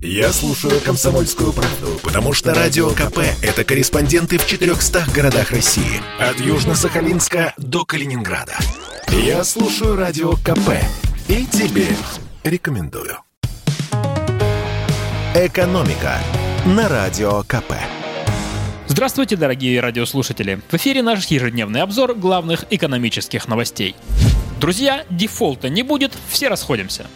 Я слушаю «Комсомольскую правду», потому что «Радио КП» — это корреспонденты в 400 городах России. От Южно-Сахалинска до Калининграда. Я слушаю «Радио КП» и тебе рекомендую. «Экономика» на «Радио КП». Здравствуйте, дорогие радиослушатели! В эфире наш ежедневный обзор главных экономических новостей. Друзья, дефолта не будет, все расходимся.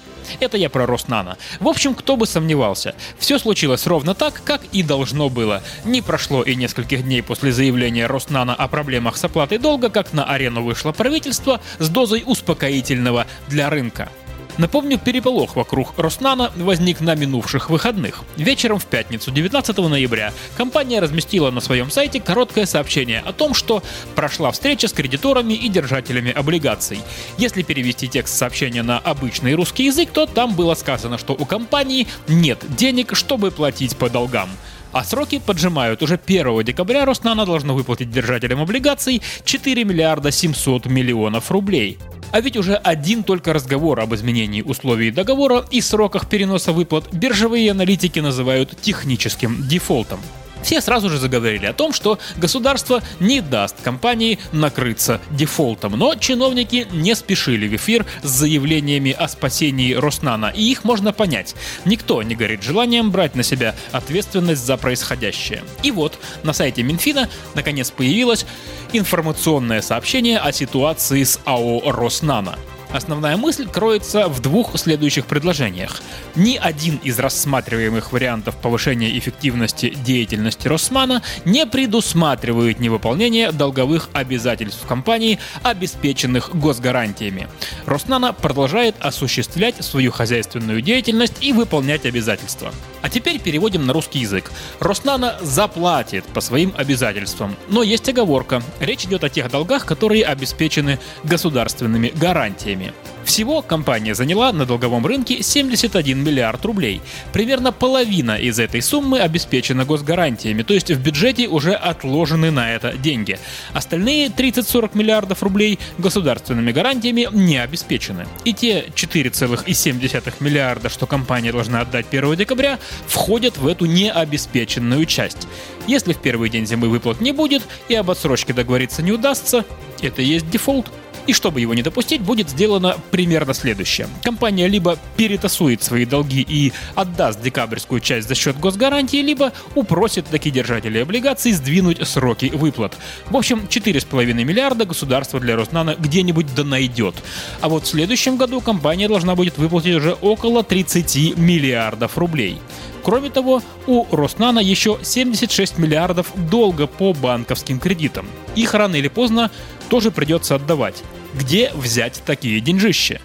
Это я про Роснано. В общем, кто бы сомневался. Все случилось ровно так, как и должно было. Не прошло и нескольких дней после заявления Роснано о проблемах с оплатой долга, как на арену вышло правительство с дозой успокоительного для рынка. Напомню, переполох вокруг Роснана возник на минувших выходных. Вечером в пятницу, 19 ноября, компания разместила на своем сайте короткое сообщение о том, что прошла встреча с кредиторами и держателями облигаций. Если перевести текст сообщения на обычный русский язык, то там было сказано, что у компании нет денег, чтобы платить по долгам. А сроки поджимают. Уже 1 декабря Роснано должно выплатить держателям облигаций 4 миллиарда 700 миллионов рублей. А ведь уже один только разговор об изменении условий договора и сроках переноса выплат биржевые аналитики называют техническим дефолтом все сразу же заговорили о том, что государство не даст компании накрыться дефолтом. Но чиновники не спешили в эфир с заявлениями о спасении Роснана, и их можно понять. Никто не горит желанием брать на себя ответственность за происходящее. И вот на сайте Минфина наконец появилось информационное сообщение о ситуации с АО «Роснано». Основная мысль кроется в двух следующих предложениях. Ни один из рассматриваемых вариантов повышения эффективности деятельности Росмана не предусматривает невыполнение долговых обязательств компании, обеспеченных госгарантиями. Роснана продолжает осуществлять свою хозяйственную деятельность и выполнять обязательства. А теперь переводим на русский язык. Роснана заплатит по своим обязательствам, но есть оговорка. Речь идет о тех долгах, которые обеспечены государственными гарантиями компаниями. Всего компания заняла на долговом рынке 71 миллиард рублей. Примерно половина из этой суммы обеспечена госгарантиями, то есть в бюджете уже отложены на это деньги. Остальные 30-40 миллиардов рублей государственными гарантиями не обеспечены. И те 4,7 миллиарда, что компания должна отдать 1 декабря, входят в эту необеспеченную часть. Если в первый день зимы выплат не будет и об отсрочке договориться не удастся, это и есть дефолт. И чтобы его не допустить, будет сделано примерно следующее. Компания либо перетасует свои долги и отдаст декабрьскую часть за счет госгарантии, либо упросит такие держатели облигаций сдвинуть сроки выплат. В общем, 4,5 миллиарда государство для Роснана где-нибудь да найдет. А вот в следующем году компания должна будет выплатить уже около 30 миллиардов рублей. Кроме того, у Роснана еще 76 миллиардов долга по банковским кредитам. Их рано или поздно тоже придется отдавать. Где взять такие деньжища?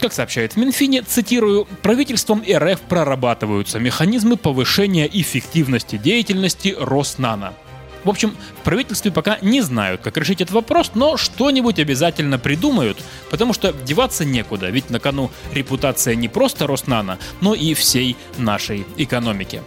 Как сообщает в Минфине, цитирую, правительством РФ прорабатываются механизмы повышения эффективности деятельности Роснана. В общем, в правительстве пока не знают, как решить этот вопрос, но что-нибудь обязательно придумают, потому что деваться некуда, ведь на кону репутация не просто Роснана, но и всей нашей экономики.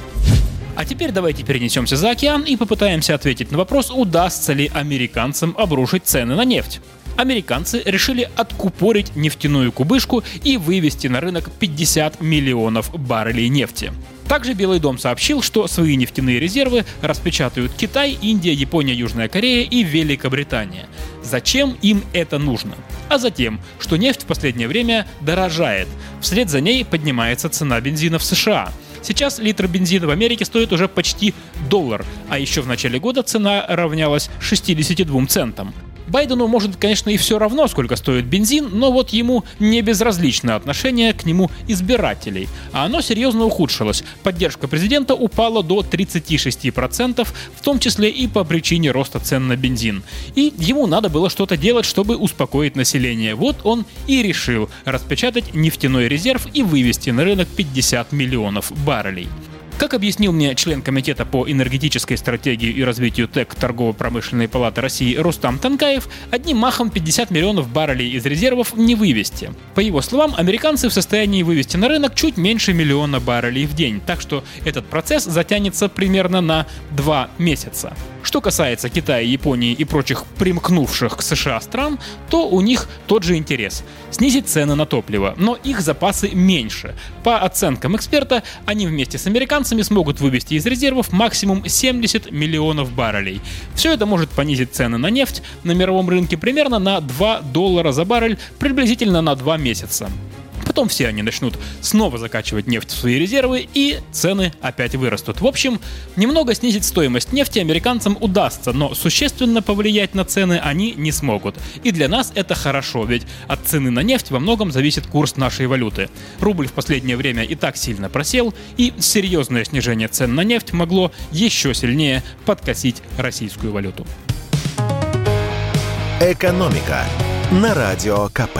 А теперь давайте перенесемся за океан и попытаемся ответить на вопрос, удастся ли американцам обрушить цены на нефть американцы решили откупорить нефтяную кубышку и вывести на рынок 50 миллионов баррелей нефти. Также Белый дом сообщил, что свои нефтяные резервы распечатают Китай, Индия, Япония, Южная Корея и Великобритания. Зачем им это нужно? А затем, что нефть в последнее время дорожает. Вслед за ней поднимается цена бензина в США. Сейчас литр бензина в Америке стоит уже почти доллар, а еще в начале года цена равнялась 62 центам. Байдену может, конечно, и все равно, сколько стоит бензин, но вот ему не безразлично отношение к нему избирателей. А оно серьезно ухудшилось. Поддержка президента упала до 36%, в том числе и по причине роста цен на бензин. И ему надо было что-то делать, чтобы успокоить население. Вот он и решил распечатать нефтяной резерв и вывести на рынок 50 миллионов баррелей. Как объяснил мне член Комитета по энергетической стратегии и развитию ТЭК Торгово-промышленной палаты России Рустам Танкаев, одним махом 50 миллионов баррелей из резервов не вывести. По его словам, американцы в состоянии вывести на рынок чуть меньше миллиона баррелей в день, так что этот процесс затянется примерно на 2 месяца. Что касается Китая, Японии и прочих примкнувших к США стран, то у них тот же интерес – снизить цены на топливо, но их запасы меньше. По оценкам эксперта, они вместе с американцами смогут вывести из резервов максимум 70 миллионов баррелей. Все это может понизить цены на нефть на мировом рынке примерно на 2 доллара за баррель приблизительно на 2 месяца. Потом все они начнут снова закачивать нефть в свои резервы, и цены опять вырастут. В общем, немного снизить стоимость нефти американцам удастся, но существенно повлиять на цены они не смогут. И для нас это хорошо, ведь от цены на нефть во многом зависит курс нашей валюты. Рубль в последнее время и так сильно просел, и серьезное снижение цен на нефть могло еще сильнее подкосить российскую валюту. Экономика на радио КП.